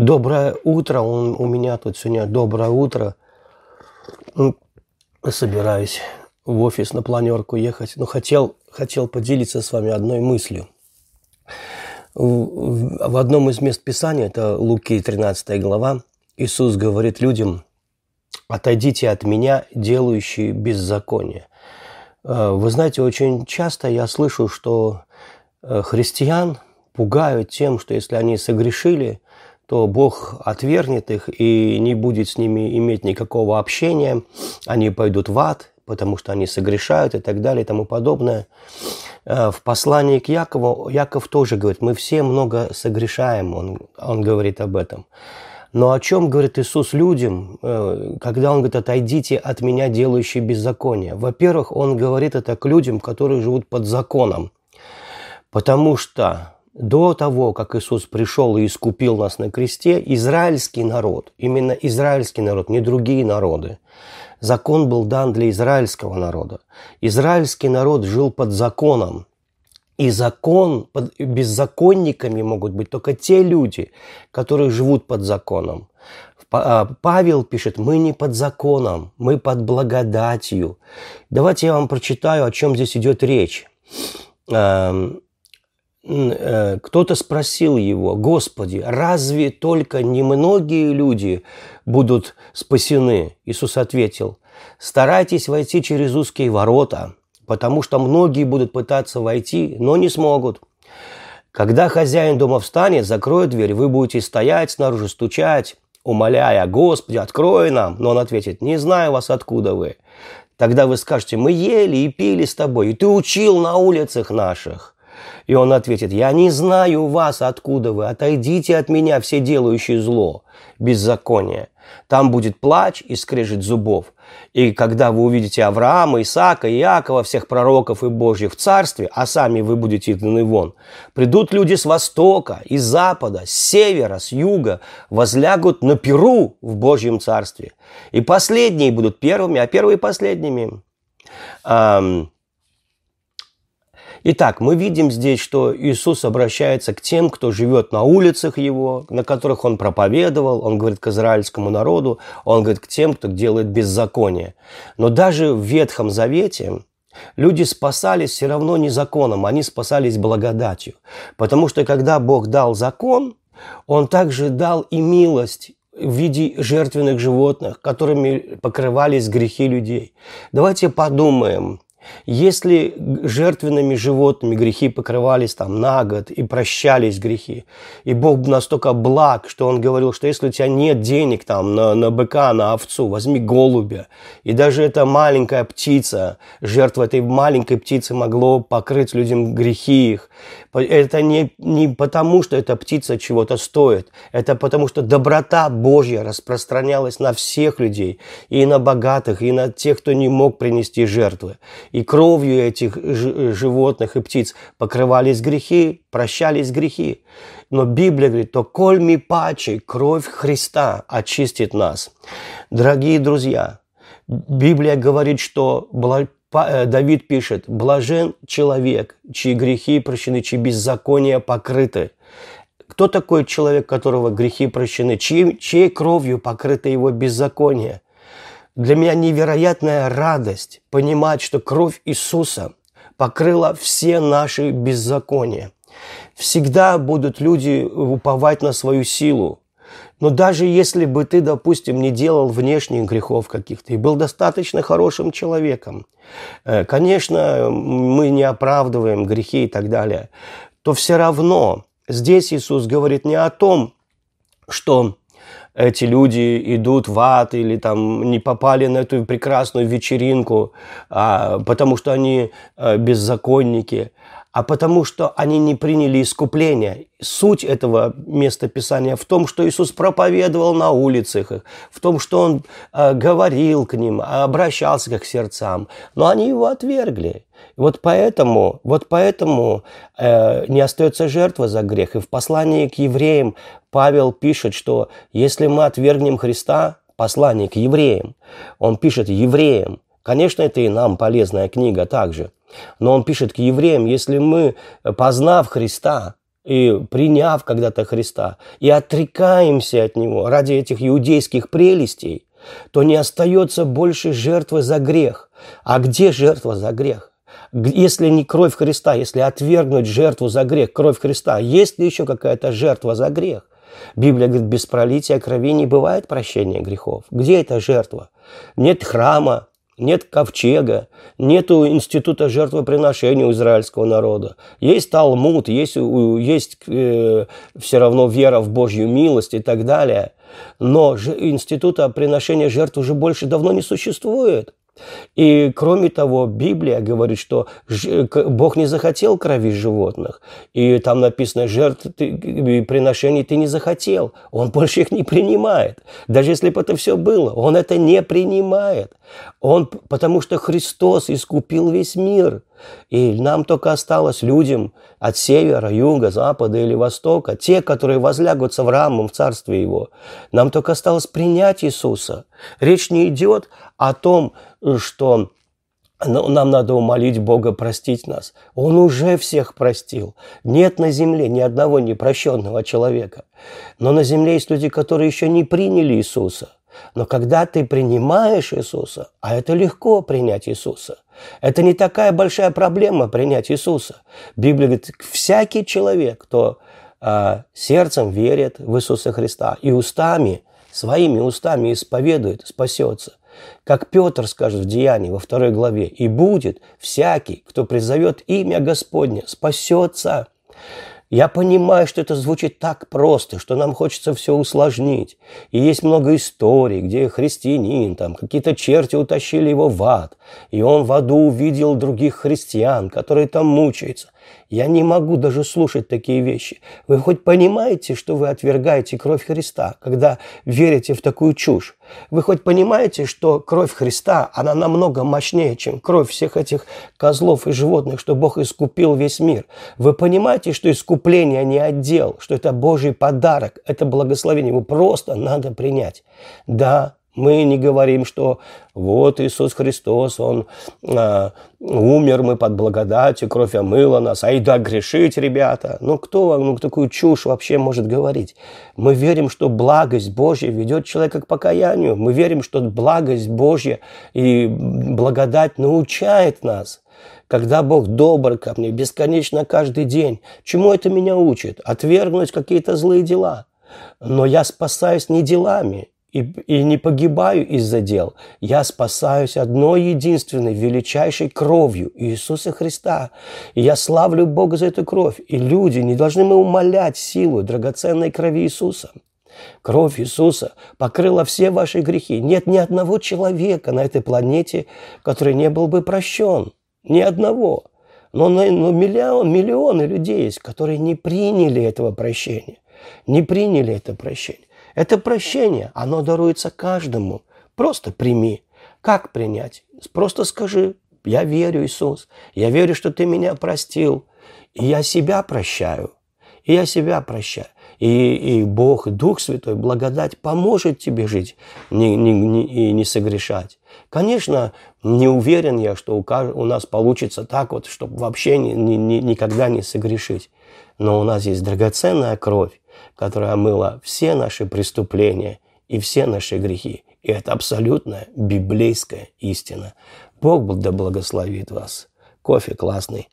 Доброе утро. Он, у меня тут сегодня доброе утро. Ну, собираюсь в офис на планерку ехать. Но хотел, хотел поделиться с вами одной мыслью. В, в одном из мест Писания, это Луки 13 глава, Иисус говорит людям, «Отойдите от меня, делающие беззаконие». Э, вы знаете, очень часто я слышу, что э, христиан пугают тем, что если они согрешили, то Бог отвергнет их и не будет с ними иметь никакого общения. Они пойдут в ад, потому что они согрешают и так далее и тому подобное. Э, в послании к Якову Яков тоже говорит, мы все много согрешаем, он, он говорит об этом. Но о чем говорит Иисус людям, э, когда Он говорит, отойдите от меня, делающие беззаконие? Во-первых, Он говорит это к людям, которые живут под законом. Потому что до того, как Иисус пришел и искупил нас на кресте, израильский народ, именно израильский народ, не другие народы, закон был дан для израильского народа. Израильский народ жил под законом. И закон, под беззаконниками могут быть только те люди, которые живут под законом. А, Павел пишет, мы не под законом, мы под благодатью. Давайте я вам прочитаю, о чем здесь идет речь эм, кто-то спросил его, Господи, разве только немногие люди будут спасены? Иисус ответил, старайтесь войти через узкие ворота, потому что многие будут пытаться войти, но не смогут. Когда хозяин дома встанет, закроет дверь, вы будете стоять снаружи, стучать, умоляя, Господи, открой нам. Но он ответит, не знаю вас, откуда вы. Тогда вы скажете, мы ели и пили с тобой, и ты учил на улицах наших. И он ответит, я не знаю вас, откуда вы, отойдите от меня, все делающие зло, беззаконие. Там будет плач и скрежет зубов. И когда вы увидите Авраама, Исаака, Иакова, всех пророков и Божьих в царстве, а сами вы будете изгнаны вон, придут люди с востока, из запада, с севера, с юга, возлягут на перу в Божьем царстве. И последние будут первыми, а первые последними. Итак, мы видим здесь, что Иисус обращается к тем, кто живет на улицах Его, на которых Он проповедовал, Он говорит к израильскому народу, Он говорит к тем, кто делает беззаконие. Но даже в Ветхом Завете люди спасались все равно не законом, они спасались благодатью. Потому что когда Бог дал закон, Он также дал и милость в виде жертвенных животных, которыми покрывались грехи людей. Давайте подумаем, если жертвенными животными грехи покрывались там на год и прощались грехи, и Бог настолько благ, что Он говорил, что если у тебя нет денег там на, на быка, на овцу, возьми голубя. И даже эта маленькая птица, жертва этой маленькой птицы могло покрыть людям грехи их. Это не, не потому, что эта птица чего-то стоит, это потому, что доброта Божья распространялась на всех людей, и на богатых, и на тех, кто не мог принести жертвы и кровью этих животных и птиц покрывались грехи, прощались грехи. Но Библия говорит, то коль ми паче, кровь Христа очистит нас. Дорогие друзья, Библия говорит, что э, Давид пишет, блажен человек, чьи грехи прощены, чьи беззакония покрыты. Кто такой человек, которого грехи прощены? Чьей, чьей кровью покрыто его беззаконие? Для меня невероятная радость понимать, что кровь Иисуса покрыла все наши беззакония. Всегда будут люди уповать на свою силу. Но даже если бы ты, допустим, не делал внешних грехов каких-то и был достаточно хорошим человеком, э, конечно, мы не оправдываем грехи и так далее, то все равно здесь Иисус говорит не о том, что эти люди идут в ад или там не попали на эту прекрасную вечеринку, а, потому что они а, беззаконники, а потому что они не приняли искупление. Суть этого места Писания в том, что Иисус проповедовал на улицах, в том, что Он э, говорил к ним, обращался к их сердцам, но они Его отвергли. Вот поэтому, вот поэтому э, не остается жертва за грех. И в послании к евреям Павел пишет, что если мы отвергнем Христа, послание к евреям, он пишет евреям, конечно, это и нам полезная книга также – но он пишет к евреям, если мы, познав Христа, и приняв когда-то Христа, и отрекаемся от Него ради этих иудейских прелестей, то не остается больше жертвы за грех. А где жертва за грех? Если не кровь Христа, если отвергнуть жертву за грех, кровь Христа, есть ли еще какая-то жертва за грех? Библия говорит, без пролития крови не бывает прощения грехов. Где эта жертва? Нет храма, нет ковчега, нет института жертвоприношения у израильского народа. Есть Талмуд, есть, есть э, все равно вера в Божью милость и так далее. Но института приношения жертв уже больше давно не существует. И кроме того, Библия говорит, что Бог не захотел крови животных. И там написано, жертв приношений ты не захотел. Он больше их не принимает. Даже если бы это все было, он это не принимает. Он, потому что Христос искупил весь мир. И нам только осталось людям от севера, юга, запада или востока, те, которые возлягутся в рамом в Царстве Его. Нам только осталось принять Иисуса. Речь не идет о том, что нам надо умолить Бога простить нас. Он уже всех простил. Нет на земле ни одного непрощенного человека. Но на земле есть люди, которые еще не приняли Иисуса. Но когда ты принимаешь Иисуса, а это легко принять Иисуса, это не такая большая проблема принять Иисуса. Библия говорит, всякий человек, кто э, сердцем верит в Иисуса Христа и устами, своими устами исповедует, спасется. Как Петр скажет в Деянии во второй главе, «И будет всякий, кто призовет имя Господне, спасется». Я понимаю, что это звучит так просто, что нам хочется все усложнить. И есть много историй, где христианин, там какие-то черти утащили его в ад, и он в аду увидел других христиан, которые там мучаются. Я не могу даже слушать такие вещи. Вы хоть понимаете, что вы отвергаете кровь Христа, когда верите в такую чушь? Вы хоть понимаете, что кровь Христа, она намного мощнее, чем кровь всех этих козлов и животных, что Бог искупил весь мир? Вы понимаете, что искупление не отдел, что это Божий подарок, это благословение, его просто надо принять. Да, мы не говорим, что вот Иисус Христос, Он э, умер, мы под благодатью, кровь омыла нас, а и да грешить, ребята. Ну, кто ну, такую чушь вообще может говорить? Мы верим, что благость Божья ведет человека к покаянию. Мы верим, что благость Божья и благодать научает нас. Когда Бог добр ко мне бесконечно каждый день, чему это меня учит? Отвергнуть какие-то злые дела. Но я спасаюсь не делами, и, и не погибаю из-за дел. Я спасаюсь одной единственной, величайшей кровью Иисуса Христа. И я славлю Бога за эту кровь. И люди, не должны мы умолять силу драгоценной крови Иисуса. Кровь Иисуса покрыла все ваши грехи. Нет ни одного человека на этой планете, который не был бы прощен. Ни одного. Но, но миллион, миллионы людей есть, которые не приняли этого прощения. Не приняли это прощение. Это прощение, оно даруется каждому. Просто прими. Как принять? Просто скажи, я верю, Иисус, я верю, что Ты меня простил, и я себя прощаю, и я себя прощаю. И, и Бог, Дух Святой, благодать поможет тебе жить не, не, не, и не согрешать. Конечно, не уверен я, что у, у нас получится так вот, чтобы вообще ни, ни, ни, никогда не согрешить. Но у нас есть драгоценная кровь, которая омыла все наши преступления и все наши грехи. И это абсолютно библейская истина. Бог да благословит вас. Кофе классный.